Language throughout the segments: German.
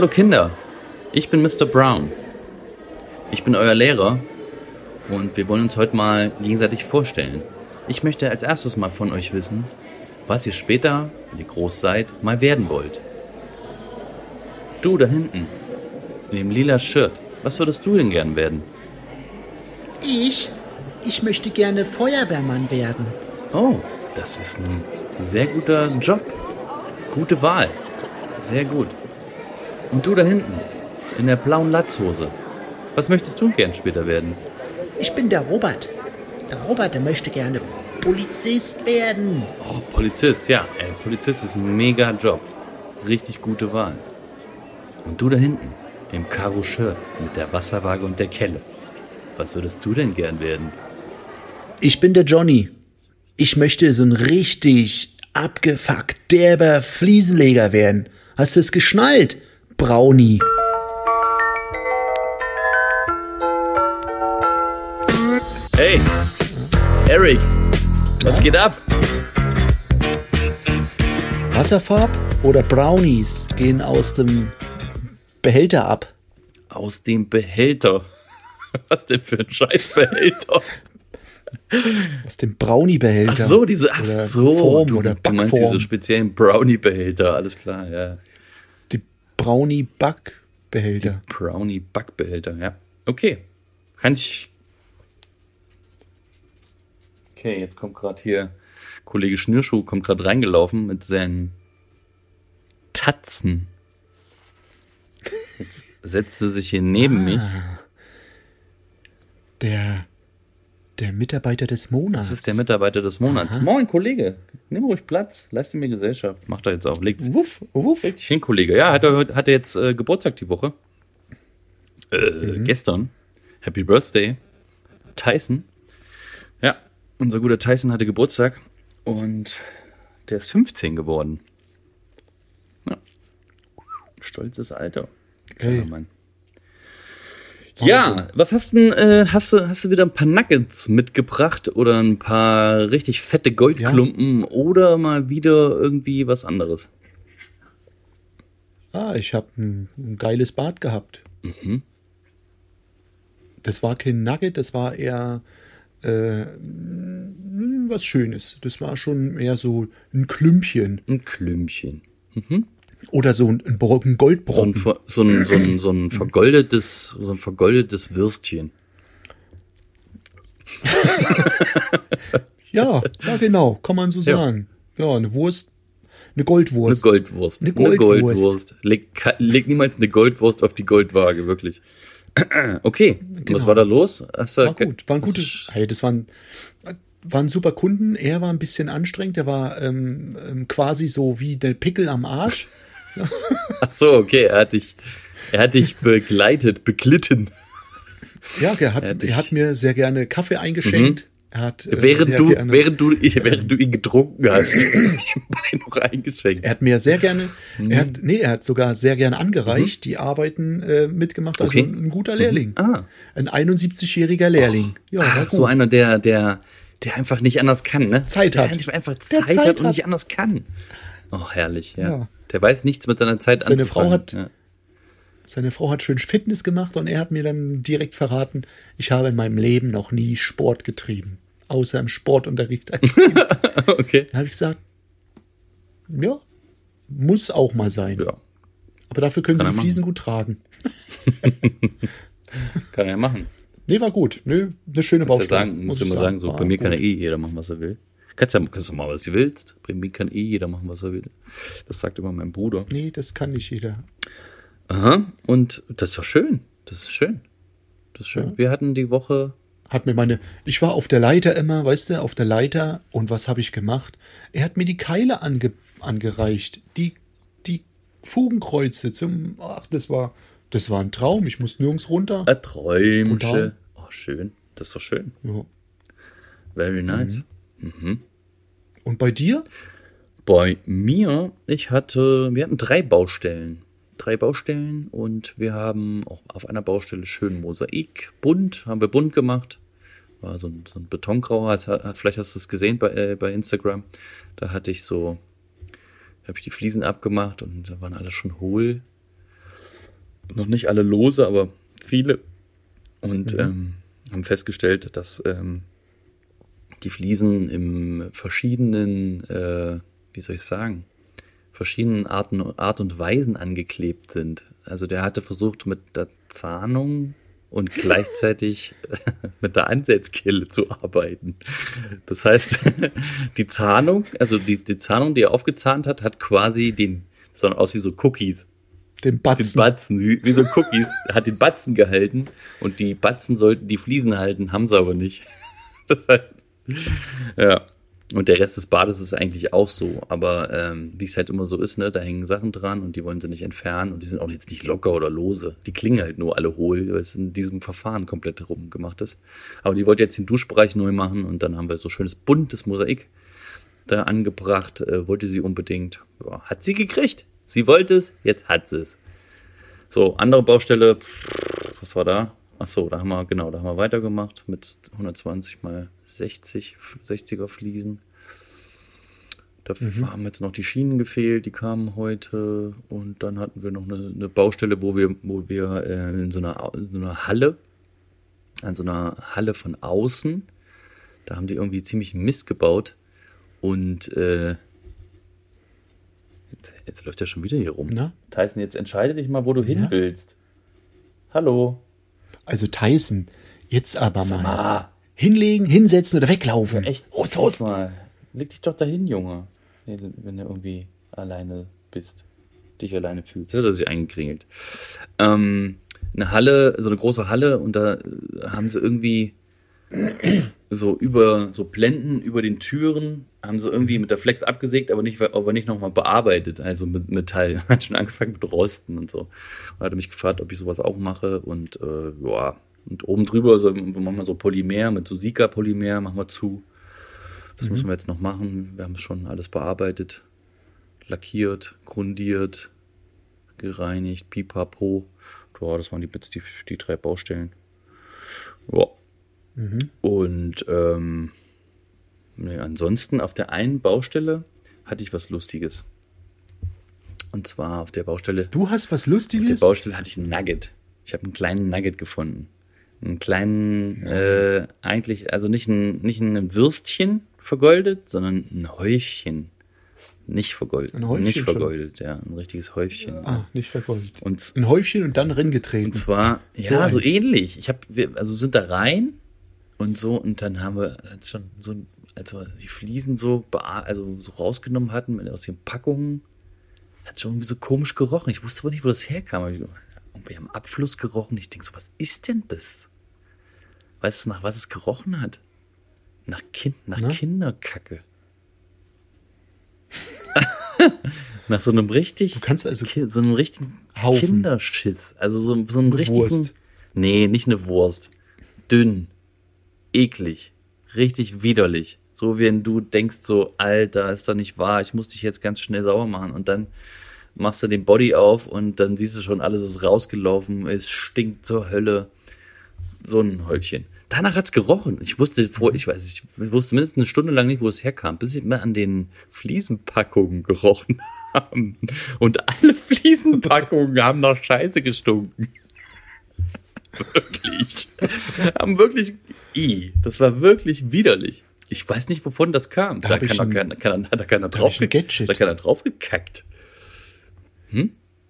Hallo Kinder, ich bin Mr. Brown. Ich bin euer Lehrer und wir wollen uns heute mal gegenseitig vorstellen. Ich möchte als erstes mal von euch wissen, was ihr später, wenn ihr groß seid, mal werden wollt. Du da hinten, in dem lila Shirt, was würdest du denn gern werden? Ich? Ich möchte gerne Feuerwehrmann werden. Oh, das ist ein sehr guter Job. Gute Wahl. Sehr gut. Und du da hinten, in der blauen Latzhose, was möchtest du gern später werden? Ich bin der Robert. Der Robert, der möchte gerne Polizist werden. Oh, Polizist, ja. Ey, Polizist ist ein mega Job. Richtig gute Wahl. Und du da hinten, im Karo-Shirt mit der Wasserwaage und der Kelle. Was würdest du denn gern werden? Ich bin der Johnny. Ich möchte so ein richtig abgefuckt derber Fliesenleger werden. Hast du es geschnallt, Brownie? Hey, Eric, was geht ab? Wasserfarb oder Brownies gehen aus dem Behälter ab. Aus dem Behälter. Was denn für ein Scheißbehälter? Aus dem Brownie-Behälter. Ach so, diese, ach Oder so, Form du, oder du meinst Backform. diese speziellen Brownie-Behälter, alles klar, ja. Die Brownie-Backbehälter. Brownie-Backbehälter, ja. Okay, kann ich... Okay, jetzt kommt gerade hier Kollege Schnürschuh, kommt gerade reingelaufen mit seinen Tatzen. Jetzt setzt er sich hier neben mich. Der, der Mitarbeiter des Monats. Das ist der Mitarbeiter des Monats. Moin, Kollege. Nimm ruhig Platz. Leiste mir Gesellschaft. Macht er jetzt auch. Legt's Wuff, wuff. richtig hin, Kollege. Ja, hat er, hat er jetzt äh, Geburtstag die Woche. Äh, Gestern. Happy Birthday. Tyson. Ja, unser guter Tyson hatte Geburtstag. Und der ist 15 geworden. Ja. Stolzes Alter. Kleiner Ey. Mann. Ja, was hast denn, äh, hast du, hast du wieder ein paar Nuggets mitgebracht oder ein paar richtig fette Goldklumpen oder mal wieder irgendwie was anderes? Ah, ich habe ein, ein geiles Bad gehabt. Mhm. Das war kein Nugget, das war eher äh, was Schönes. Das war schon eher so ein Klümpchen Ein Klümpchen. Oder so ein, ein, Bro- ein So ein, Goldbrocken. so ein, so ein, so ein vergoldetes, so ein vergoldetes Würstchen. Ja, ja, genau, kann man so Ja. sagen. Ja, eine Wurst, eine Eine Goldwurst. Goldwurst. Eine Goldwurst. Leg, ka- leg niemals eine Goldwurst auf die Goldwaage, wirklich. Okay, was Genau. war da los? Hast war gut, war ein gutes. Hey, das waren, waren super Kunden. Er war ein bisschen anstrengend. Der war ähm, ähm, quasi so wie der Pickel am Arsch. Ach so, okay, er hat dich, er hat dich begleitet, beglitten. Ja, er hat, Er hat er hat mir sehr gerne Kaffee eingeschenkt. Er hat äh, Während du, gerne, während du, ich, während du ihn getrunken hast, noch eingeschenkt. er hat mir sehr gerne, Mhm. er hat, nee, er hat sogar sehr gerne angereicht, die Arbeiten äh, mitgemacht. Also Okay. ein, ein guter Lehrling. Ah. Ein 71-jähriger Lehrling. ja, war Ach, gut. so einer, der, der, der einfach nicht anders kann, ne? Zeit der hat. einfach- einfach Der Zeit, Zeit hat und hat. nicht anders kann. Oh, herrlich, ja. Ja. Der weiß nichts mit seiner Zeit Seine anzufangen. Frau hat- ja. Seine Frau hat schön Fitness gemacht und er hat mir dann direkt verraten, ich habe in meinem Leben noch nie Sport getrieben. Außer im Sportunterricht als Kind. Okay. Dann habe ich gesagt, ja, muss auch mal sein. Ja, Aber dafür können Kann sie die. Fliesen gut tragen. kann er machen. Nee, war gut. Nö, eine schöne Kannst ja Baustelle. sagen, muss ich immer sagen, so, bei mir kann gut. ja eh jeder machen, was er will. Kannst ja, kannst du machen, was du willst. Bei mir kann eh jeder machen, was er will. Das sagt immer mein Bruder. Nee, das kann nicht jeder. Aha. Und das ist doch schön. Das ist schön. Das ist schön. Wir hatten die Woche. Hat mir meine, ich war auf der Leiter immer, weißt du, auf der Leiter und was habe ich gemacht? Er hat mir die Keile ange, angereicht, die, die Fugenkreuze zum, ach, das war, das war ein Traum. Ich musste nirgends runter. Ein Träumchen. Brutal. Oh, schön. Das ist doch schön. Ja. Very nice. Und bei dir? Bei mir, ich hatte, wir hatten drei Baustellen. Drei Baustellen und wir haben auch auf einer Baustelle schön Mosaik, bunt, haben wir bunt gemacht. War so ein, so ein Betongrau, hast- vielleicht hast du es gesehen bei, äh, bei Instagram. Da hatte ich so, habe ich die Fliesen abgemacht und da waren alle schon hohl. noch nicht alle lose, aber viele. Und ähm, haben festgestellt, dass ähm, die Fliesen im verschiedenen, äh, wie soll ich sagen, verschiedenen Arten, Art und Weisen angeklebt sind. Also der hatte versucht mit der Zahnung und gleichzeitig mit der Ansetzkelle zu arbeiten. Das heißt, die Zahnung, also die, die Zahnung, die er aufgezahnt hat, hat quasi den, sondern aus wie so Cookies. Den Den Batzen. Batzen, wie, wie so Cookies, Er hat den Batzen gehalten und die Batzen sollten die Fliesen halten, haben sie aber nicht. Das heißt, ja. Und der Rest des Bades ist eigentlich auch so, aber ähm, wie es halt immer so ist, ne, da hängen Sachen dran und die wollen sie nicht entfernen und die sind auch jetzt nicht locker oder lose. Die klingen halt nur alle hohl, weil es in diesem Verfahren komplett rumgemacht ist. Aber die wollte jetzt den Duschbereich neu machen und dann haben wir so schönes buntes Mosaik da angebracht, äh, wollte sie unbedingt. Ja, hat sie gekriegt. Sie wollte es, jetzt hat sie es. So, andere Baustelle, was war da? Ach so, da haben wir, genau, da haben wir weitergemacht mit 120 mal 60, 60er Fliesen. Da haben jetzt noch die Schienen gefehlt, die kamen heute. Und dann hatten wir noch eine, eine Baustelle, wo wir, wo wir äh, in, so einer, in so einer Halle, an so einer Halle von außen, da haben die irgendwie ziemlich Mist gebaut. Und äh, jetzt, jetzt läuft er schon wieder hier rum. Na? Tyson, jetzt entscheide dich mal, wo du hin Ja? willst. Hallo. Also Tyson, jetzt aber mal. Ah, Hinlegen, hinsetzen oder weglaufen. echt? Oh, so Guck mal. Leg dich doch dahin, Junge. Wenn du irgendwie alleine bist. Dich alleine fühlst. Das ist eingekringelt. Ähm, eine Halle, so eine große Halle und da haben sie irgendwie so über, so Blenden über den Türen, haben sie irgendwie mit der Flex abgesägt, aber nicht, aber nicht nochmal bearbeitet, also mit Metall. Hat schon angefangen mit Rosten und so. Und hat mich gefragt, ob ich sowas auch mache und äh, ja, und oben drüber so, machen wir so Polymer mit so Sika-Polymer, machen wir zu. Das müssen wir jetzt noch machen. Wir haben es schon alles bearbeitet, lackiert, grundiert, gereinigt, pipapo. Ja, das waren die, die, die drei Baustellen. Ja. Und ähm, nee, ansonsten auf der einen Baustelle hatte ich was Lustiges. Und zwar auf der Baustelle Du hast was auf der Lustiges? Baustelle hatte ich einen Nugget. Ich habe einen kleinen Nugget gefunden. Einen kleinen, äh, eigentlich, also nicht ein, nicht ein Würstchen vergoldet, sondern ein Häufchen. Nicht vergoldet. Ein Häufchen nicht schon? vergoldet, ja. Ein richtiges Häufchen. Ah, nicht vergoldet. Und, Ein Häufchen und dann reingetreten. und zwar, ja, so, eins. ähnlich. Ich habe, also sind da rein und so, und dann haben wir jetzt schon so, als wir die Fliesen so, also so rausgenommen hatten aus den Packungen, hat schon irgendwie so komisch gerochen. Ich wusste aber nicht, wo das herkam. Ich- Irgendwie am Abfluss gerochen. Ich denke so, was ist denn das? Weißt du, nach was es gerochen hat? Nach, kind, nach Na? Kinderkacke. nach so einem richtig, Du kannst also so einem richtigen Haufen. Kinderschiss. Also so, so einen richtigen. Wurst. Nee, nicht eine Wurst. Dünn. Eklig. Richtig widerlich. So wie wenn du denkst, so, Alter, ist doch nicht wahr, ich muss dich jetzt ganz schnell sauber machen. Und dann machst du den Body auf und dann siehst du schon, alles ist rausgelaufen, es stinkt zur Hölle. So ein Häufchen. Danach hat's gerochen. Ich wusste vor, ich weiß, ich wusste mindestens eine Stunde lang nicht, wo es herkam, bis ich mal an den Fliesenpackungen gerochen haben. Und alle Fliesenpackungen haben nach Scheiße gestunken. Wirklich. haben wirklich, i, das war wirklich widerlich. Ich weiß nicht, wovon das kam. Da, ich kann schon- keiner, kann, hat da keiner hab drauf, ein Gadget. da keiner draufgekackt.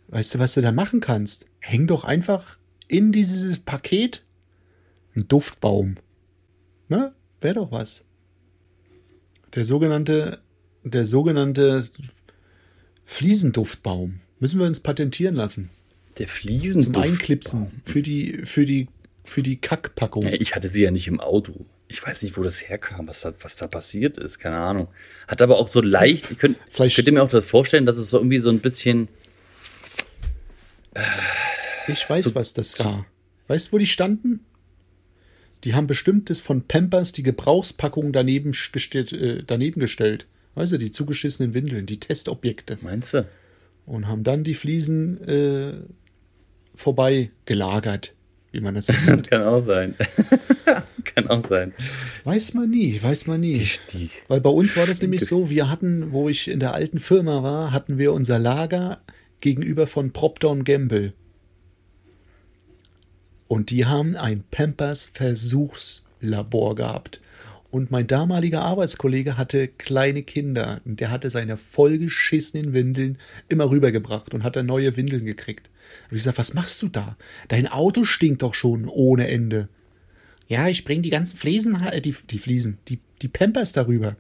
Weißt du, was du da machen kannst? Häng doch einfach in dieses Paket einen Duftbaum. Ne? Wäre doch was. Der sogenannte, der sogenannte Fliesenduftbaum. Müssen wir uns patentieren lassen. Der Fliesen Zum Einklipsen. Für die, für die, für die Kackpackung. Ja, ich hatte sie ja nicht im Auto. Ich weiß nicht, wo das herkam, was da, was da passiert ist, keine Ahnung. Hat aber auch so leicht, ich könnt, Vielleicht- könnt ihr mir auch das vorstellen, dass es so irgendwie so ein bisschen, Ich weiß, So- was das war. Weißt du, wo die standen? Die haben bestimmt das von Pampers die Gebrauchspackung daneben gestellt, äh, daneben gestellt. Weißt du, die zugeschissenen Windeln, die Testobjekte. meinst du? Und haben dann die Fliesen äh, vorbei gelagert, wie man das so Das nennt. kann auch sein. kann auch sein. Weiß man nie, weiß man nie. Die, Weil bei uns war das nämlich so, wir hatten, wo ich in der alten Firma war, hatten wir unser Lager gegenüber von Procter Gamble. Und die haben ein Pampers-Versuchslabor gehabt. Und mein damaliger Arbeitskollege hatte kleine Kinder. Und der hatte seine vollgeschissenen Windeln immer rübergebracht und hat dann neue Windeln gekriegt. Und ich gesagt, was machst du da? Dein Auto stinkt doch schon ohne Ende. Ja, ich bringe die ganzen Fliesen, äh, die, die Fliesen, die, die Pampers darüber.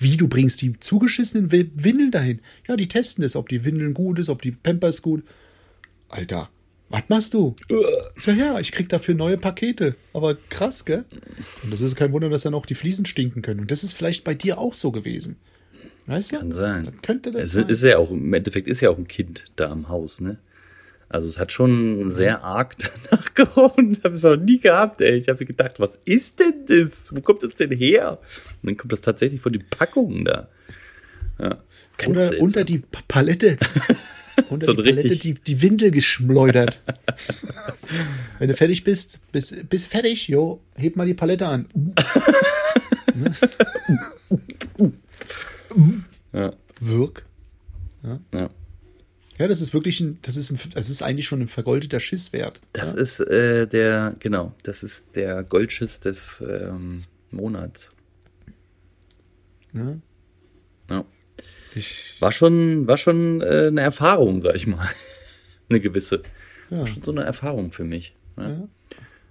Wie, du bringst die zugeschissenen Windeln dahin? Ja, die testen es, ob die Windeln gut ist, ob die Pampers gut. Alter, was machst du? Sag, ja, ich krieg dafür neue Pakete. Aber krass, gell? Und das ist kein Wunder, dass dann auch die Fliesen stinken können. Und das ist vielleicht bei dir auch so gewesen. Weißt du? Kann sein. Das könnte das Es sein. ist ja auch, im Endeffekt ist ja auch ein Kind da im Haus, ne? Also es hat schon sehr arg danach gerochen. Das habe ich auch nie gehabt, ey. Ich habe gedacht, was ist denn das? Wo kommt das denn her? Und dann kommt das tatsächlich von den Packungen da. Ja. Oder seltsam. unter die Pa- Palette. unter So die Palette richtig- die, die Windel geschleudert. Wenn du fertig bist, bist, bist fertig, jo, heb mal die Palette an. Ja. Wirk. Ja. Ja, das ist wirklich ein, das ist, ein, das ist eigentlich schon ein vergoldeter Schisswert. Das ist äh, der, genau, das ist der Goldschiss des ähm, Monats. Ja. Ja. Ich, War schon, war schon äh, eine Erfahrung, sag ich mal. eine gewisse. Ja. War schon so eine Erfahrung für mich. Ja.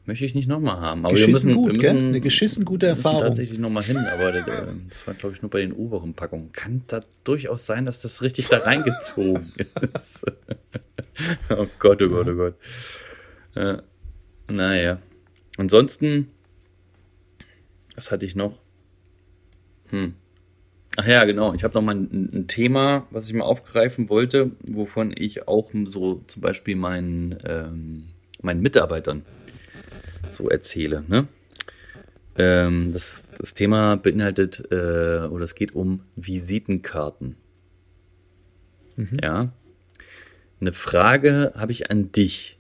Möchte ich nicht nochmal haben. Aber Geschissen wir müssen, gut, wir gell? müssen, Eine geschissen gute Erfahrung. tatsächlich nochmal hin, aber das, äh, das war, glaube ich, nur bei den oberen Packungen. Kann da durchaus sein, dass das richtig da reingezogen ist. oh Gott, oh Gott, oh Gott. Ja. Naja. Ansonsten, was hatte ich noch? Hm. Ach ja, genau. Ich habe noch mal ein, ein Thema, was ich mal aufgreifen wollte, wovon ich auch so zum Beispiel meinen, ähm, meinen Mitarbeitern so erzähle. Ne? Ähm, das, das Thema beinhaltet, äh, oder es geht um Visitenkarten. Ja. Eine Frage habe ich an dich.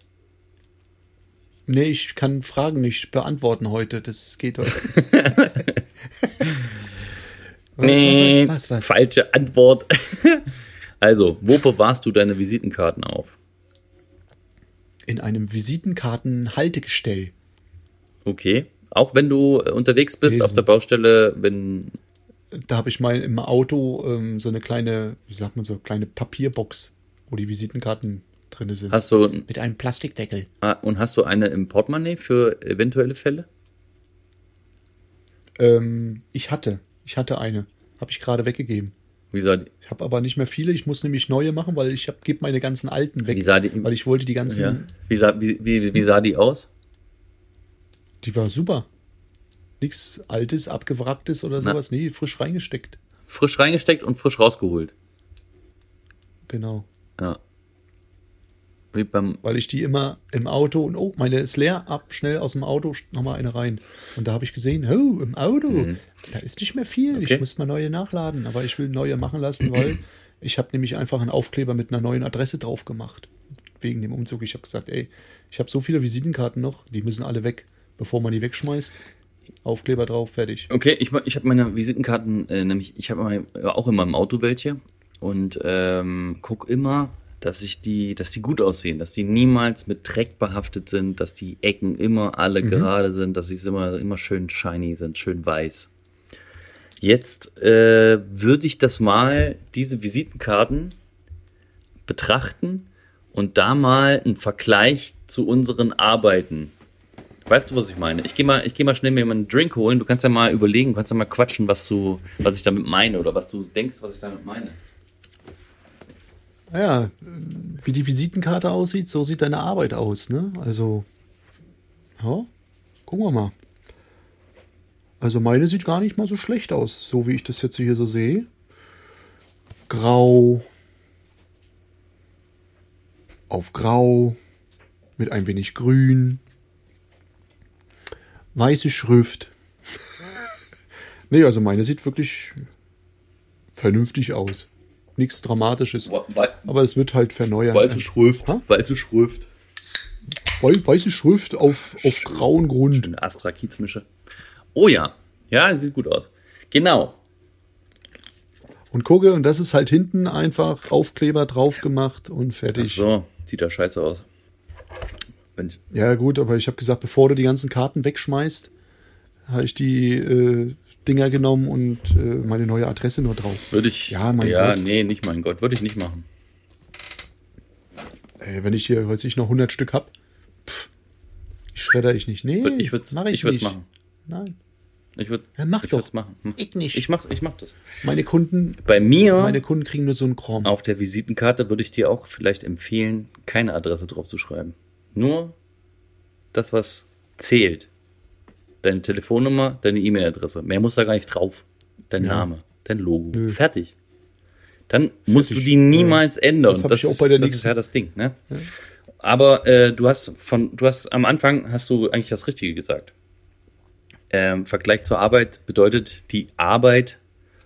nee, ich kann Fragen nicht beantworten heute. Das geht heute. Nee, was, was, was? falsche Antwort. also, wo bewahrst du deine Visitenkarten auf? In einem Visitenkartenhaltegestell. Okay. Auch wenn du äh, unterwegs bist Nee, auf der Baustelle, wenn. Da habe ich mal im Auto ähm, so eine kleine, wie sagt man so, kleine Papierbox, wo die Visitenkarten drin sind. Hast du Mit einem Plastikdeckel. ah, und hast du eine im Portemonnaie für eventuelle Fälle? Ähm, ich hatte, ich hatte eine. Habe ich gerade weggegeben. Wie sah die, Ich habe aber nicht mehr viele. Ich muss nämlich neue machen, weil ich habe gebe meine ganzen alten weg. Wie sah die- weil ich wollte die ganzen. ja, wie, sah, wie, wie, wie sah die aus? Die war super. Nichts Altes, Abgewracktes oder Na. sowas. Nee, frisch reingesteckt. Frisch reingesteckt und frisch rausgeholt. Genau. Ja. Wie beim. Weil ich die immer im Auto und oh, meine ist leer, ab, schnell aus dem Auto, nochmal eine rein. Und da habe ich gesehen, oh, im Auto, da ist nicht mehr viel. Mhm. Okay. Ich muss mal neue nachladen. Aber ich will neue machen lassen, weil ich habe nämlich einfach einen Aufkleber mit einer neuen Adresse drauf gemacht. Wegen dem Umzug. Ich habe gesagt, ey, ich habe so viele Visitenkarten noch, die müssen alle weg, bevor man die wegschmeißt. Aufkleber drauf, fertig. Okay, ich, ich habe meine Visitenkarten, äh, nämlich, ich habe äh, auch immer im Auto welche und ähm, guck immer, dass ich die, dass die gut aussehen, dass die niemals mit Dreck behaftet sind, dass die Ecken immer alle gerade sind, dass sie immer, immer schön shiny sind, schön weiß. Jetzt äh, würde ich das mal, diese Visitenkarten betrachten und da mal einen Vergleich zu unseren Arbeiten Weißt du, was ich meine? Ich gehe mal, geh mal schnell mir einen Drink holen. Du kannst ja mal überlegen, kannst ja mal quatschen, was du, was ich damit meine oder was du denkst, was ich damit meine. Naja, wie die Visitenkarte aussieht, so sieht deine Arbeit aus, ne? Also, ja, gucken wir mal. Also meine sieht gar nicht mal so schlecht aus, so wie ich das jetzt hier so sehe. Grau. Auf Grau. Mit ein wenig Grün. Weiße Schrift. nee, also meine sieht wirklich vernünftig aus. Nichts Dramatisches. Aber es wird halt verneuert. Weiße Schrift. Ha? Weiße Schrift. Wei- Weiße Schrift auf, auf grauen Grund. Eine Astra Kiezmische. Oh ja. Ja, sieht gut aus. Genau. Und gucke, und das ist halt hinten einfach Aufkleber drauf gemacht und Ach fertig. so, sieht da scheiße aus. Ich, Ja, gut, aber ich habe gesagt, bevor du die ganzen Karten wegschmeißt, habe ich die äh, Dinger genommen und äh, meine neue Adresse nur drauf. würde ich. Ja, mein ja Gott. nee, nicht mein Gott. Würde ich nicht machen. Ey, wenn ich hier heute noch 100 Stück hab, pff, die schredder ich nicht. Nee, Ich würde mach ich ich, nicht. machen. Nein, Ich würde Ja, mach ich doch. machen. Hm. ich nicht. Ich mach, ich mach das. meine Kunden, Bei mir meine Kunden kriegen nur so einen Kram. auf der Visitenkarte würde ich dir auch vielleicht empfehlen, keine Adresse drauf zu schreiben. Nur das, was zählt. Deine Telefonnummer, deine E-Mail-Adresse. Mehr muss da gar nicht drauf. Dein Ja. Name, dein Logo. Nö. Fertig. Dann musst du Fertig. die niemals ändern. Das hab ich auch ist- bei der das ist ja das Ding, ne? Aber äh, du hast von, du hast am Anfang hast du eigentlich das Richtige gesagt. Ähm, Vergleich zur Arbeit bedeutet, die Arbeit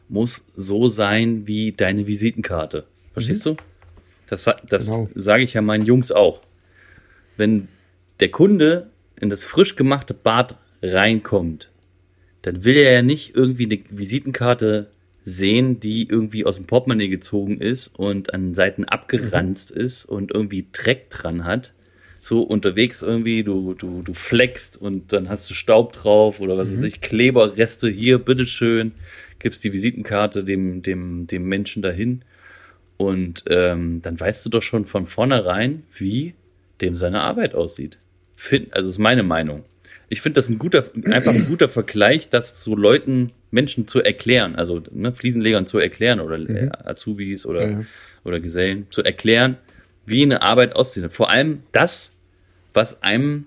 muss so sein wie deine Visitenkarte. Verstehst du? Das, das Genau. sage ich ja meinen Jungs auch. Wenn der Kunde in das frisch gemachte Bad reinkommt, dann will er ja nicht irgendwie eine Visitenkarte sehen, die irgendwie aus dem Portemonnaie gezogen ist und an den Seiten abgeranzt ist und irgendwie Dreck dran hat. So unterwegs irgendwie, du, du, du flexst und dann hast du Staub drauf oder was weiß ich, Kleberreste hier, bitteschön, gibst die Visitenkarte dem, dem, dem Menschen dahin. Und ähm, dann weißt du doch schon von vornherein, wie dem seine Arbeit aussieht. Find, also ist meine Meinung. Ich finde das ein guter, einfach ein guter Vergleich, das so Leuten, Menschen zu erklären, also ne, Fliesenlegern zu erklären oder äh, Azubis oder, Ja, ja. oder Gesellen zu erklären, wie eine Arbeit aussieht. Vor allem das, was einem,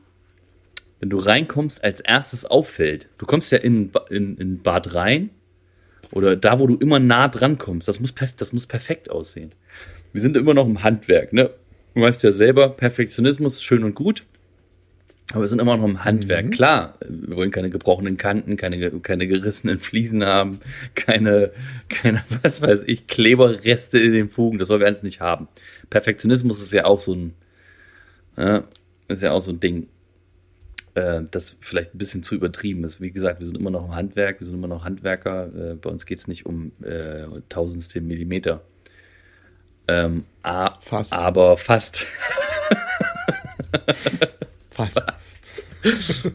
wenn du reinkommst, als erstes auffällt. Du kommst ja in, in, in Bad rein oder da, wo du immer nah dran kommst. Das muss, das muss perfekt aussehen. Wir sind immer noch im Handwerk, ne? Du weißt ja selber, Perfektionismus ist schön und gut, aber wir sind immer noch im Handwerk. Klar, wir wollen keine gebrochenen Kanten, keine, keine gerissenen Fliesen haben, keine, keine, was weiß ich, Kleberreste in den Fugen, das wollen wir alles nicht haben. Perfektionismus ist ja auch so ein, ja, ist ja auch so ein Ding, äh, das vielleicht ein bisschen zu übertrieben ist. Wie gesagt, wir sind immer noch im Handwerk, wir sind immer noch Handwerker. Äh, bei uns geht es nicht um äh, tausendstel Millimeter. Ähm, Fast. Aber fast. Fast.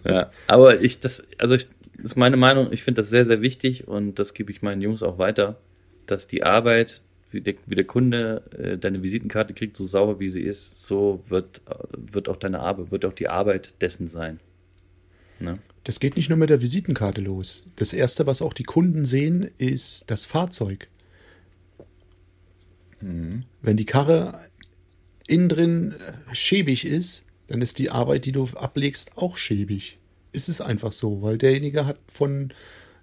ja, aber ich, das, also ich, das ist meine Meinung, ich finde das sehr, sehr wichtig und das gebe ich meinen Jungs auch weiter, dass die Arbeit, wie der, wie der Kunde äh, deine Visitenkarte kriegt, so sauber wie sie ist, so wird, wird auch deine Arbeit, wird auch die Arbeit dessen sein. Ne? Das geht nicht nur mit der Visitenkarte los. Das erste, was auch die Kunden sehen, ist das Fahrzeug. Wenn die Karre innen drin schäbig ist, dann ist die Arbeit, die du ablegst, auch schäbig. Ist es einfach so, weil derjenige hat von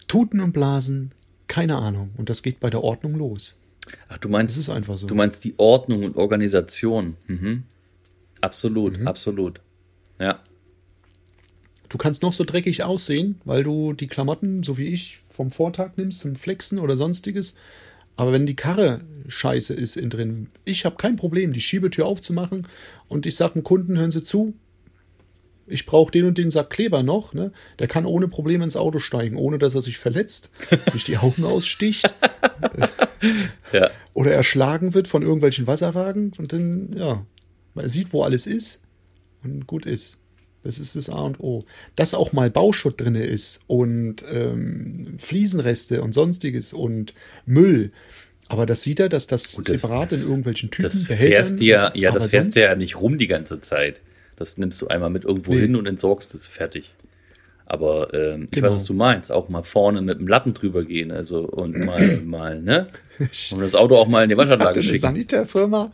Tuten und Blasen keine Ahnung. Und das geht bei der Ordnung los. Ach, du meinst, Das ist einfach so. du meinst die Ordnung und Organisation. Mhm. Absolut, Mhm. absolut. Ja. Du kannst noch so dreckig aussehen, weil du die Klamotten, so wie ich, vom Vortag nimmst zum Flexen oder sonstiges. Aber wenn die Karre scheiße ist innen drin, ich habe kein Problem, die Schiebetür aufzumachen und ich sage dem Kunden, hören Sie zu, ich brauche den und den Sack Kleber noch. Ne? Der kann ohne Probleme ins Auto steigen, ohne dass er sich verletzt, sich die Augen aussticht Ja. oder erschlagen wird von irgendwelchen Wasserwagen und dann, ja, man sieht, wo alles ist und gut ist. Das ist das A und O. Dass auch mal Bauschutt drin ist und ähm, Fliesenreste und sonstiges und Müll. Aber das sieht er, dass das, das- separat das- in irgendwelchen Typen, Das fährst dir, ja, das fährst dir ja nicht rum die ganze Zeit. Das nimmst du einmal mit irgendwo Nee. hin und entsorgst es, fertig. Aber ähm, ich Genau. weiß, was du meinst. Auch mal vorne mit dem Lappen drüber gehen, also und mal, mal, ne? Und das Auto auch mal in die Waschanlage eine schicken. Sanitärfirma.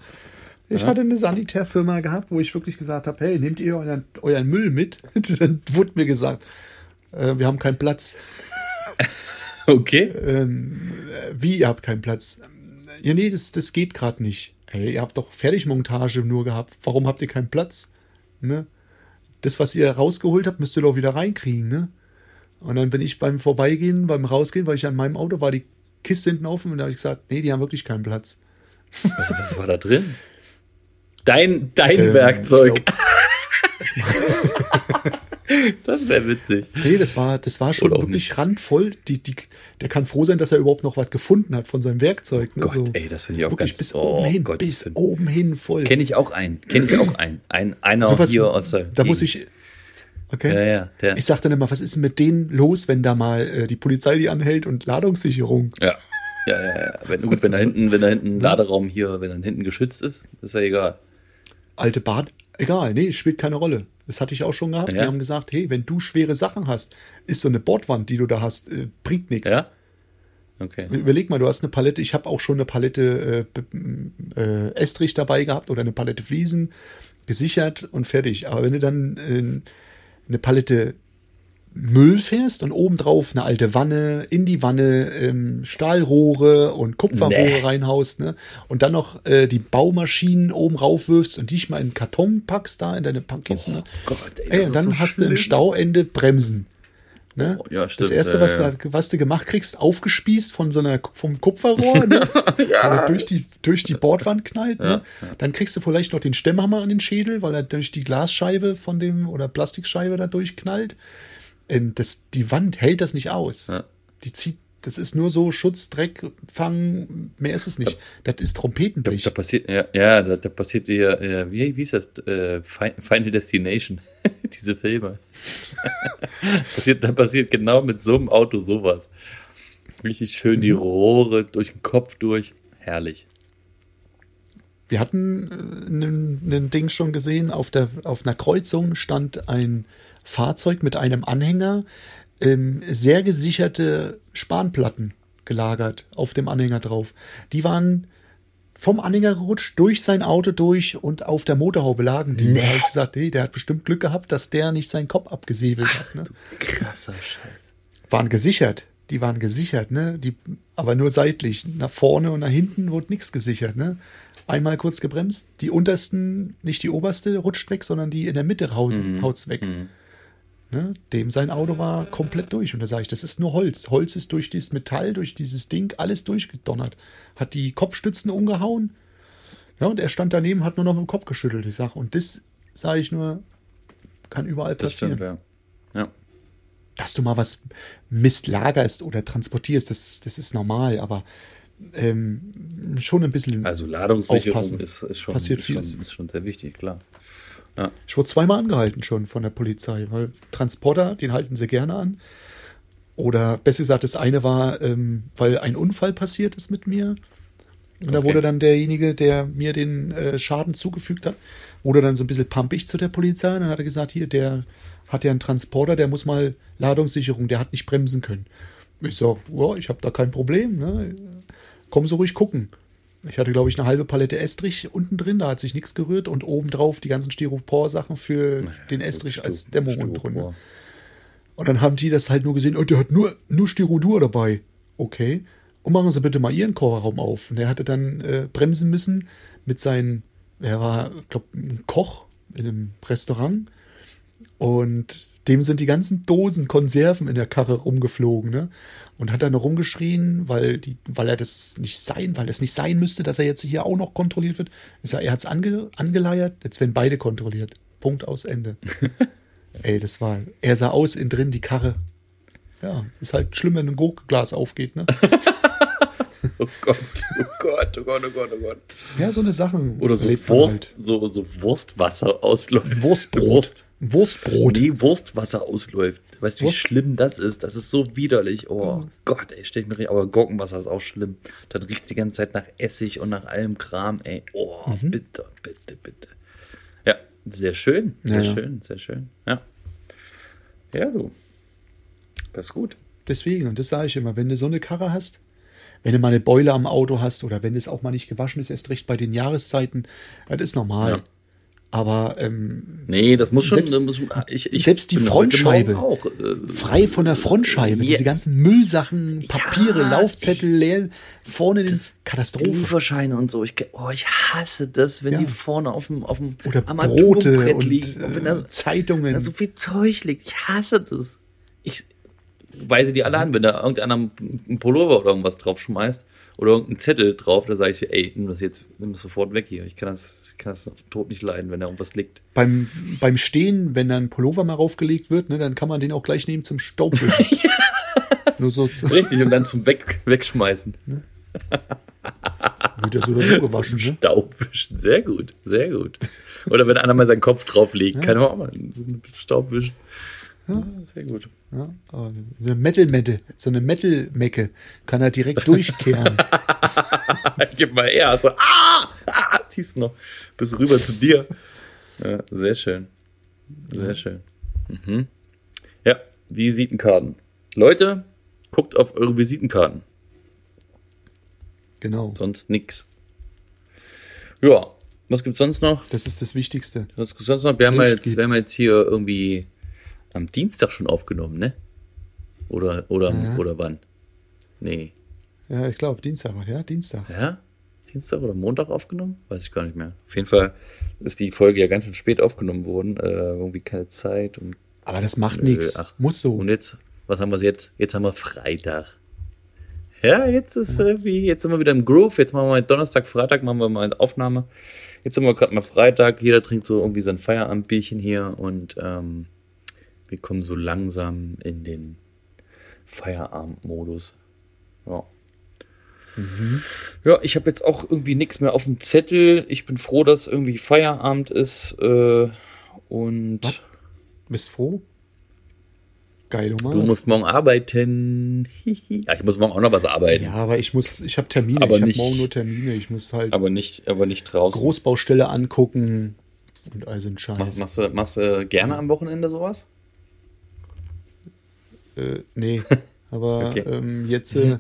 Ich hatte eine Sanitärfirma gehabt, wo ich wirklich gesagt habe, hey, nehmt ihr euren, euren Müll mit? Dann wurde mir gesagt, äh, wir haben keinen Platz. Okay. ähm, äh, wie, ihr habt keinen Platz? Ja, nee, das, das geht gerade nicht. Ey, ihr habt doch Fertigmontage nur gehabt. Warum habt ihr keinen Platz? Ne? Das, was ihr rausgeholt habt, müsst ihr doch wieder reinkriegen. Ne? Und dann bin ich beim Vorbeigehen, beim Rausgehen, weil ich an meinem Auto war, die Kiste hinten offen und da habe ich gesagt, nee, die haben wirklich keinen Platz. Was, was war da drin? Dein, dein Ähm, Werkzeug. Das wäre witzig. Nee, das war, das war schon wirklich randvoll. Die, die, der kann froh sein, dass er überhaupt noch was gefunden hat von seinem Werkzeug. Ne? Gott, so, ey, das finde ich auch wirklich ganz- bis oh oben hin, Gott, bis oben hin voll. Kenne ich auch einen. Kenne ich auch einen. Ein, einer Sowas- hier aus der. da muss ich. Okay. Ja, ja, der. Ich sag dann immer, was ist denn mit denen los, wenn da mal äh, die Polizei die anhält und Ladungssicherung? Ja. Ja, ja, ja. Wenn, gut, wenn da hinten, wenn da hinten ein Laderaum hier, wenn da hinten geschützt ist, ist ja egal. Alte Bad, egal, nee, spielt keine Rolle. Das hatte ich auch schon gehabt. Die Ja. haben gesagt, hey, wenn du schwere Sachen hast, ist so eine Bordwand, die du da hast, äh, bringt nichts. Ja? Okay. Überleg mal, du hast eine Palette, ich habe auch schon eine Palette äh, äh, Estrich dabei gehabt oder eine Palette Fliesen gesichert und fertig. Aber wenn du dann äh, eine Palette Müll fährst und obendrauf eine alte Wanne, in die Wanne ähm, Stahlrohre und Kupferrohre Nee. reinhaust, ne? Und dann noch äh, die Baumaschinen oben raufwirfst und dich mal in den Karton packst da in deine Packkiste. Oh ne? Gott, ey, Ey, das und ist dann so hast du im schlimm. Stauende Bremsen. Ne? Oh, ja, stimmt, das erste, ja, was, ja. Da, was du gemacht kriegst, aufgespießt von so einer vom Kupferrohr, ne? er durch die, durch die Bordwand knallt. Ne? Dann kriegst du vielleicht noch den Stemmhammer an den Schädel, weil er durch die Glasscheibe von dem oder Plastikscheibe da durchknallt. Ähm, das, die Wand hält das nicht aus. Ja. Die zieht, das ist nur so Schutz, Dreck, Fangen, mehr ist es nicht. Das ist Da, Trompetenblech. da passiert, ja, ja da, da passiert dir, äh, wie, wie ist das? Äh, Fi- Final Destination. Diese Filme. passiert, da passiert genau mit so einem Auto sowas. Richtig schön die Rohre durch den Kopf durch. Herrlich. Wir hatten äh, ein Ding schon gesehen, auf, der, auf einer Kreuzung stand ein Fahrzeug mit einem Anhänger, ähm, sehr gesicherte Spanplatten gelagert auf dem Anhänger drauf. Die waren vom Anhänger gerutscht, durch sein Auto durch und auf der Motorhaube lagen die. Da hab ich gesagt, hey, der hat bestimmt Glück gehabt, dass der nicht seinen Kopf abgesäbelt hat. Ne? Krasser Scheiß. Waren gesichert. Die waren gesichert, ne? Die, aber nur seitlich. Nach vorne und nach hinten wurde nichts gesichert, ne? Einmal kurz gebremst. Die untersten, nicht die oberste rutscht weg, sondern die in der Mitte haus, haut's weg. Ne? Dem sein Auto war komplett durch. Und da sage ich, das ist nur Holz. Holz ist durch dieses Metall, durch dieses Ding, alles durchgedonnert. Hat die Kopfstützen umgehauen. Ja, und er stand daneben, hat nur noch mit dem Kopf geschüttelt. Ich sage, und das, sage ich nur, kann überall Das passieren. stimmt, ja. Ja. dass du mal was Mist lagerst oder transportierst, das, das ist normal, aber ähm, schon ein bisschen. Also Ladungssicherung Aufpassen. ist, ist, schon, Passiert ist, schon, ist schon sehr wichtig, klar. Ich wurde zweimal angehalten schon von der Polizei, weil Transporter, den halten sie gerne an. Oder besser gesagt, das eine war, ähm, weil ein Unfall passiert ist mit mir. Und da Okay. wurde dann derjenige, der mir den äh, Schaden zugefügt hat, wurde dann so ein bisschen pampig zu der Polizei. Und dann hat er gesagt, hier, der hat ja einen Transporter, der muss mal Ladungssicherung, der hat nicht bremsen können. Ich sag, ja, ich habe da kein Problem. Ne? Komm so ruhig gucken. Ich hatte, glaube ich, eine halbe Palette Estrich unten drin, da hat sich nichts gerührt und obendrauf die ganzen Styropor-Sachen für den Estrich als Dämmung unten drin. Ne? Und dann haben die das halt nur gesehen, oh, der hat nur, nur Styrodur dabei. Okay. Und machen Sie bitte mal Ihren Kofferraum auf. Und er hatte dann äh, bremsen müssen mit seinen, er war, glaube ein Koch in einem Restaurant. Und dem sind die ganzen Dosen Konserven in der Karre rumgeflogen, ne? Und hat dann rumgeschrien, weil, die, weil er das nicht sein, weil es nicht sein müsste, dass er jetzt hier auch noch kontrolliert wird. Ich sag, er hat's ange, angeleiert, jetzt werden beide kontrolliert. Punkt aus Ende. Ey, das war. Er sah aus in drin, die Karre. Ja, ist halt schlimm, wenn ein Gurkenglas aufgeht, ne? Oh Gott, oh Gott, oh Gott, oh Gott, oh Gott. Ja, so eine Sachen. Oder so Wurst, halt. so, so Wurstwasser ausläuft. Wurstbrot. Wurst. Wurstbrot. Nee, Wurstwasser ausläuft. Weißt du, wie Wurst- schlimm das ist? Das ist so widerlich. Oh Gott, ey, stell ich mir richtig- Aber Gurkenwasser ist auch schlimm. Dann riecht die ganze Zeit nach Essig und nach allem Kram, ey. Oh, Mhm. bitte, bitte, bitte. Ja, sehr schön, sehr ja. schön, sehr schön. Ja. Ja, du. Das ist gut. Deswegen, und das sage ich immer, wenn du so eine Karre hast, wenn du mal eine Beule am Auto hast oder wenn es auch mal nicht gewaschen ist, erst recht bei den Jahreszeiten, das ist normal. Ja. Aber ähm, Nee, das muss schon. Selbst- das muss, ich, ich selbst die Frontscheibe. Auch, äh, frei von der Frontscheibe, Ja. diese ganzen Müllsachen, Papiere, Ja, Laufzettel, leer, vorne die Katastrophe. Lieferscheine und so. Ich, oh, ich hasse das, wenn Ja. die vorne auf dem, auf dem Oder Brote und liegen. Und wenn da, äh, Zeitungen. da so viel Zeug liegt. Ich hasse das. Ich weise die alle an, wenn da irgendeiner einen Pullover oder irgendwas drauf schmeißt oder irgendein Zettel drauf, da sage ich, ey, nimm das jetzt, nimm das sofort weg hier. Ich kann das, ich kann das tot nicht leiden, wenn da irgendwas liegt. Beim, beim Stehen, wenn dann ein Pullover mal raufgelegt wird, ne, dann kann man den auch gleich nehmen zum Staubwischen. Nur so Richtig, und dann zum weg, Wegschmeißen. wird ja so oder so gewaschen, zum ne? Staubwischen. Sehr gut, sehr gut. Oder wenn einer mal seinen Kopf drauflegt, kann man auch mal einen Staub wischen. Ja, sehr gut. Ja, eine Metal-Mette, so eine Metal-Mecke kann er direkt durchkehren. Gib mal eher. So, ah, ah, ziehst noch bis rüber zu dir. Ja, sehr schön. Sehr schön. Mhm. Ja, Visitenkarten. Leute, guckt auf eure Visitenkarten. genau, Sonst nix. Ja, was gibt's sonst noch? das ist das Wichtigste. Was gibt's sonst noch? Wir haben, Licht jetzt, wir haben jetzt hier irgendwie am Dienstag schon aufgenommen, ne? Oder, oder, Ja. oder wann? Nee. Ja, ich glaube, Dienstag, ja, Dienstag. Ja? Dienstag oder Montag aufgenommen? Weiß ich gar nicht mehr. Auf jeden Fall ist die Folge ja ganz schön spät aufgenommen worden. Äh, irgendwie keine Zeit. Und, Aber das macht nichts. Muss so. und jetzt, was haben wir jetzt? Jetzt haben wir Freitag. Ja, jetzt ist irgendwie, jetzt sind wir wieder im Groove. Jetzt machen wir mal Donnerstag, Freitag machen wir mal eine Aufnahme. Jetzt sind wir gerade mal Freitag. Jeder trinkt so irgendwie sein Feierabendbierchen hier und ähm, wir kommen so langsam in den Feierabendmodus. Ja. Ja, ich habe jetzt auch irgendwie nichts mehr auf dem Zettel. Ich bin froh, dass irgendwie Feierabend ist. Äh, und Was? Bist froh? Geil, du Nummer. musst morgen arbeiten. Ja, ich muss morgen auch noch was arbeiten. Ja, aber ich muss, ich habe Termine. Aber ich habe nicht- morgen nur Termine. Ich muss halt Aber nicht, aber nicht draußen. Großbaustelle angucken und all so ein Scheiß. Mach, machst, du, machst du gerne am Wochenende sowas? Äh, nee, aber Okay. ähm, jetzt, äh,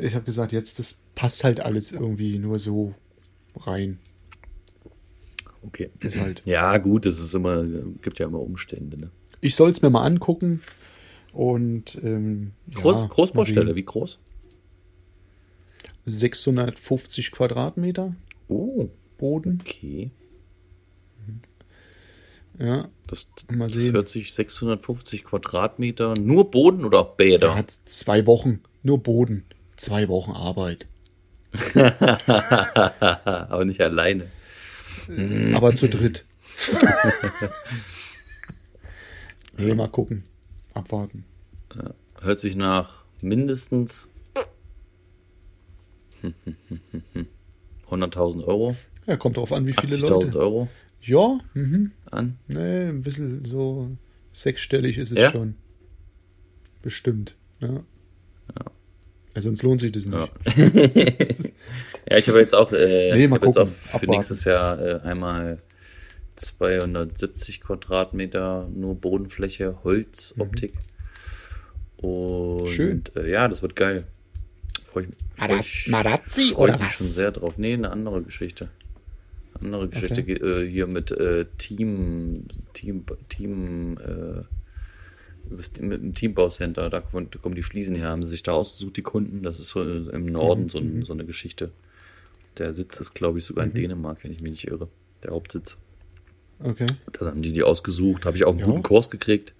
ich habe gesagt, jetzt, das passt halt alles irgendwie nur so rein. Okay. Ist halt. Ja, gut, es ist immer, gibt ja immer Umstände. Ne? Ich soll es mir mal angucken und ähm, Groß, ja, Großbaustelle, wie groß? sehen. 650 Quadratmeter Oh, Boden. okay. Ja, Das, Mal das sehen. hört sich 650 Quadratmeter, nur Boden oder auch Bäder? er hat zwei Wochen, nur Boden, zwei Wochen Arbeit. aber nicht alleine. Aber zu dritt. nee, mal gucken. Abwarten. Hört sich nach mindestens 100.000 Euro, Ja, kommt drauf an, wie viele 80.000 Leute. Euro Ja, mhm. an. Nee, ein bisschen so sechsstellig ist es Ja? schon. Bestimmt. Ja. ja. sonst lohnt sich das nicht. Ja. Ja, ich habe jetzt auch, äh, Nee, mal hab jetzt auch gucken, für abwarten. nächstes Jahr äh, einmal 270 Quadratmeter nur Bodenfläche, Holzoptik. Und Mhm. Schön. Äh, ja, das wird geil. Freu ich, freu ich, Marazzi freu ich mich schon sehr drauf. Nee, eine andere Geschichte. Andere Geschichte ge- äh, hier mit äh, Team, Team, Team, äh, mit dem Teambauscenter, da kommen, da kommen die Fliesen her, haben sie sich da ausgesucht, die Kunden. Das ist so im Norden Mhm, so, ein, so eine Geschichte. Der Sitz ist, glaube ich, sogar in Dänemark, wenn ich mich nicht irre. Der Hauptsitz. Okay. Da haben die die ausgesucht, habe ich auch einen Ja. guten Kurs gekriegt,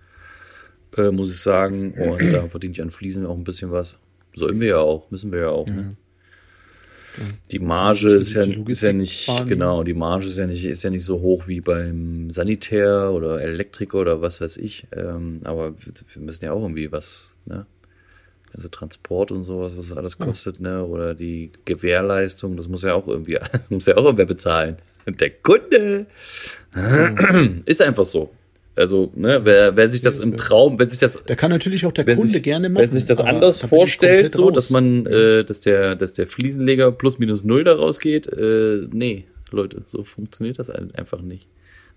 äh, muss ich sagen. Und da verdiene ich an Fliesen auch ein bisschen was. Sollen wir ja auch, müssen wir ja auch. Ne? Die Marge ist ja, die ist ja nicht, genau, die Marge ist ja nicht, ist ja nicht so hoch wie beim Sanitär oder Elektriker oder was weiß ich. Ähm, aber wir, müssen ja auch irgendwie was, ne? Also Transport und sowas, was alles kostet, ne? Oder die Gewährleistung, das muss ja auch irgendwie, muss ja auch irgendwer bezahlen. Und der Kunde ist einfach so. Also, ne, wer, wer sich das im Traum, wenn sich das Da kann natürlich auch der Kunde sich, gerne machen. Wenn sich das anders da vorstellt, so, dass man, äh, dass der, dass der Fliesenleger plus minus null da rausgeht, äh, nee, Leute, so funktioniert das ein- einfach nicht.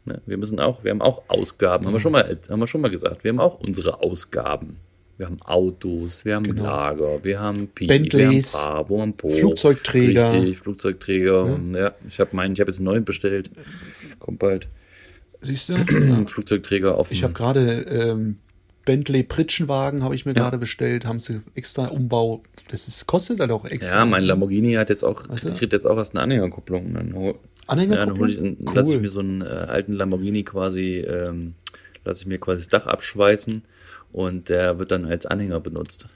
Ne? Wir müssen auch, wir haben auch Ausgaben, haben wir schon mal, haben wir schon mal gesagt, wir haben auch unsere Ausgaben. Wir haben Autos, wir haben Genau. Lager, wir haben Pi, Bentleys, wir haben Bravo, haben Po, Flugzeugträger. Richtig, Flugzeugträger. Ja, ich habe meinen, ich habe jetzt einen neuen bestellt. Kommt bald. Siehst du? Flugzeugträger auf Ich habe gerade ähm, Bentley Pritschenwagen habe ich mir gerade bestellt, haben sie extra Umbau. Das ist, kostet halt auch extra. Ja, mein Lamborghini hat jetzt auch, du? kriegt jetzt auch erst eine Anhängerkupplung. Dann Anhängerkupplung? Ja, dann hol ich, dann Cool. lasse ich mir so einen äh, alten Lamborghini quasi, ähm, lasse ich mir quasi das Dach abschweißen und der wird dann als Anhänger benutzt.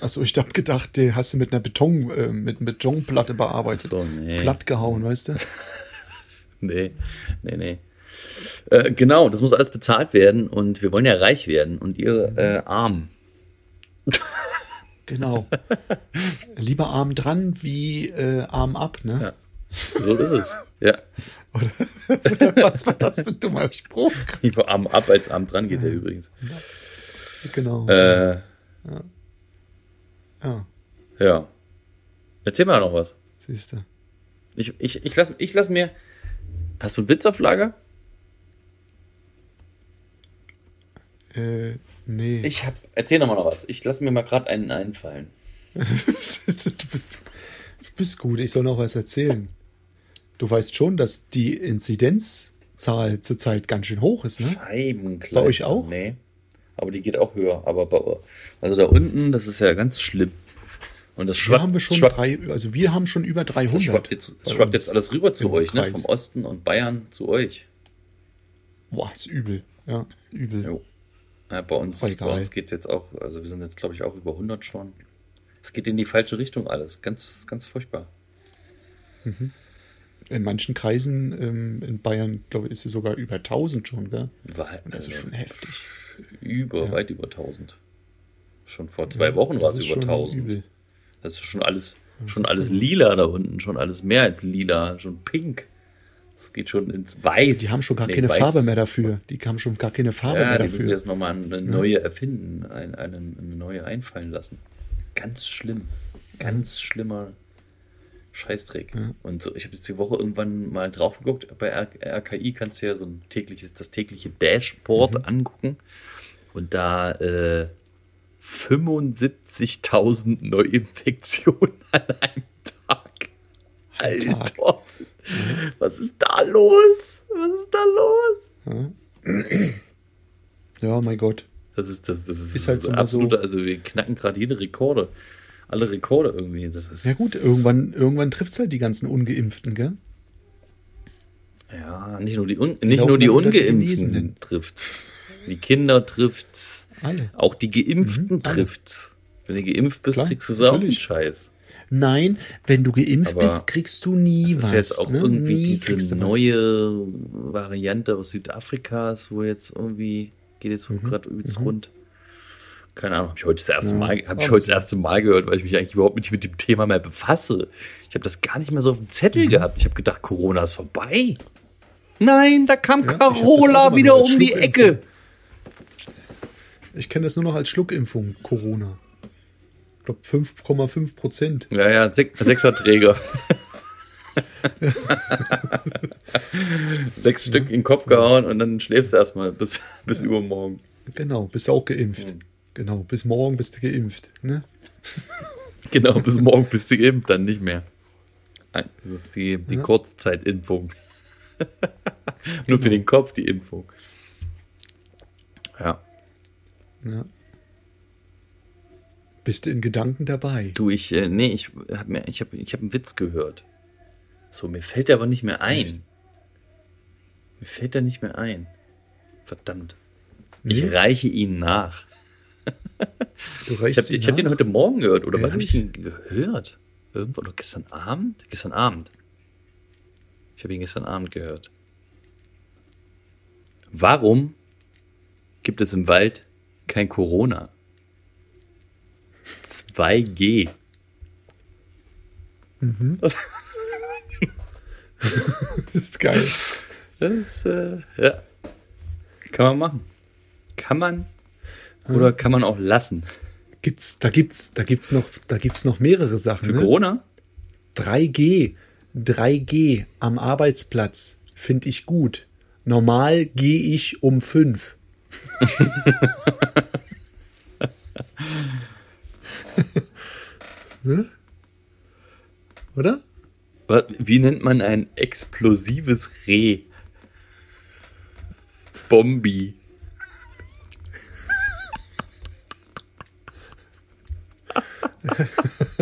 Achso, ich hab gedacht, den hast du mit einer Beton, äh, mit Betonplatte bearbeitet. Ach so, nee. Platt gehauen, weißt du? Nee, nee, nee. Äh, genau, das muss alles bezahlt werden und wir wollen ja reich werden und ihr äh, arm. Genau. Lieber Arm dran wie äh, Arm ab, ne? Ja. So ist es. Ja. Was war das für ein dummer Spruch? Lieber Arm ab als Arm dran geht der übrigens. Genau. Äh, ja, ja. Erzähl mal noch was. siehst du. Ich, ich, ich lass, ich lass mir. Hast du einen Witz auf Lager? Äh, nee. Ich hab. Erzähl noch mal noch was. Ich lass mir mal gerade einen einfallen. du, bist, du bist gut, ich soll noch was erzählen. Du weißt schon, dass die Inzidenzzahl zurzeit ganz schön hoch ist, ne? Scheibenkleister. Bei euch auch? Nee. Aber die geht auch höher. Aber bei, also da unten, das ist ja ganz schlimm. Und das Wir schwappt, haben wir schon schwappt, drei, also wir haben schon über das 300. schwappt jetzt, das bei schwappt jetzt alles rüber zu euch, ne? Vom Osten und Bayern zu euch. Boah, ist übel. Ja, übel. Jo. Ja, bei uns, Voll bei geil. uns geht es jetzt auch, also wir sind jetzt, glaube ich, auch über 100 schon. Es geht in die falsche Richtung alles. Ganz, ganz furchtbar. In manchen Kreisen ähm, in Bayern, glaube ich, ist es sogar über 1000 schon, gell? War, Das ist also schon heftig. über, weit über 1000. Schon vor zwei Wochen war es über schon 1000. übel. Das ist schon alles, schon alles lila da unten, schon alles mehr als lila, schon pink. Es geht schon ins Weiß. Die haben schon gar Nee, keine Weiß- Farbe mehr dafür. Die haben schon gar keine Farbe Ja, mehr die müssen dafür. jetzt nochmal eine neue erfinden, ein, eine, eine neue einfallen lassen. Ganz schlimm. Ganz schlimmer Scheißdreck. Und so, ich habe jetzt die Woche irgendwann mal drauf geguckt. Bei RKI kannst du ja so ein tägliches, das tägliche Dashboard Mhm. angucken. Und da äh, 75.000 Neuinfektionen an einem Tag. Alter, Tag. was ist da los? Was ist da los? Ja, mein Gott. Das ist, das, das ist, Ist halt so absolute, so. also wir knacken gerade jede Rekorde. Alle Rekorde irgendwie. Das ist, Ja gut, irgendwann, irgendwann trifft es halt die ganzen Ungeimpften, gell? Ja, nicht nur die, Un nicht nur die unter die Ungeimpften trifft's. Die Kinder trifft's. Alle. Auch die Geimpften Mhm, trifft's. Wenn du geimpft bist, Klar, kriegst du auch den. Scheiß. Nein, wenn du geimpft Aber bist, kriegst du nie Das was. ist jetzt auch ne? irgendwie Nie kriegst diese du was. neue Variante aus Südafrikas, wo jetzt irgendwie geht jetzt Mhm, gerade übelst rund. Keine Ahnung, habe ich heute das erste Mal, habe ich heute das erste Mal gehört, weil ich mich eigentlich überhaupt nicht mit dem Thema mehr befasse. Ich habe das gar nicht mehr so auf dem Zettel Mhm. gehabt. Ich habe gedacht, Corona ist vorbei. Nein, da kam Ja, das Carola wieder um die. Ecke. Ich kenne das nur noch als Schluckimpfung, Corona. Ich glaube 5,5 Prozent. Ja, ja, Sech Sechserträger. Sechs Stück in den Kopf gehauen und dann schläfst du erstmal bis, bis übermorgen. Genau, bist du auch geimpft. Genau, bis morgen bist du geimpft. Ne? Genau, bis morgen bist du geimpft, dann nicht mehr. Nein, Das ist die, die Ja. Kurzzeit-Impfung. Nur für den Kopf die Impfung. Ja. Ja. Bist du in Gedanken dabei? Du, ich, äh, nee, ich hab mir, ich hab, ich hab einen Witz gehört. So, mir fällt der aber nicht mehr ein. Mir fällt der nicht mehr ein. Verdammt. Ich Nee? reiche ihn nach. Du Ich reichst habe ich hab den heute Morgen gehört. Oder wann habe ich ihn gehört? Irgendwo, oder gestern Abend? Gestern Abend. Ich habe ihn gestern Abend gehört. Warum gibt es im Wald kein Corona? 2G. Das ist geil. Das, äh, ja. Kann man machen. Kann man oder kann man auch lassen. Gibt's, da gibt's, da gibt's noch, da gibt's noch mehrere Sachen. Für Ne? Corona? 3G, 3G am Arbeitsplatz finde ich gut. Normal gehe ich um 5. ne? Oder? Wie nennt man ein explosives Reh? Bombi.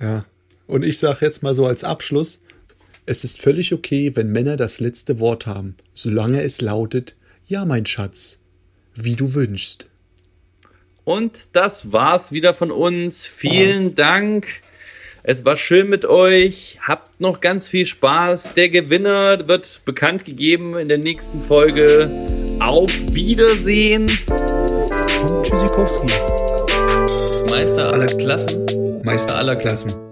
Ja. Und ich sage jetzt mal so als Abschluss, es ist völlig okay, wenn Männer das letzte Wort haben, solange es lautet, ja, mein Schatz, wie du wünschst. Und das war's wieder von uns. Vielen Dank. Es war schön mit euch. Habt noch ganz viel Spaß. Der Gewinner wird bekannt gegeben in der nächsten Folge. Auf Wiedersehen. Und Tschüssikowski. Meister aller Klassen. Meister aller Klassen.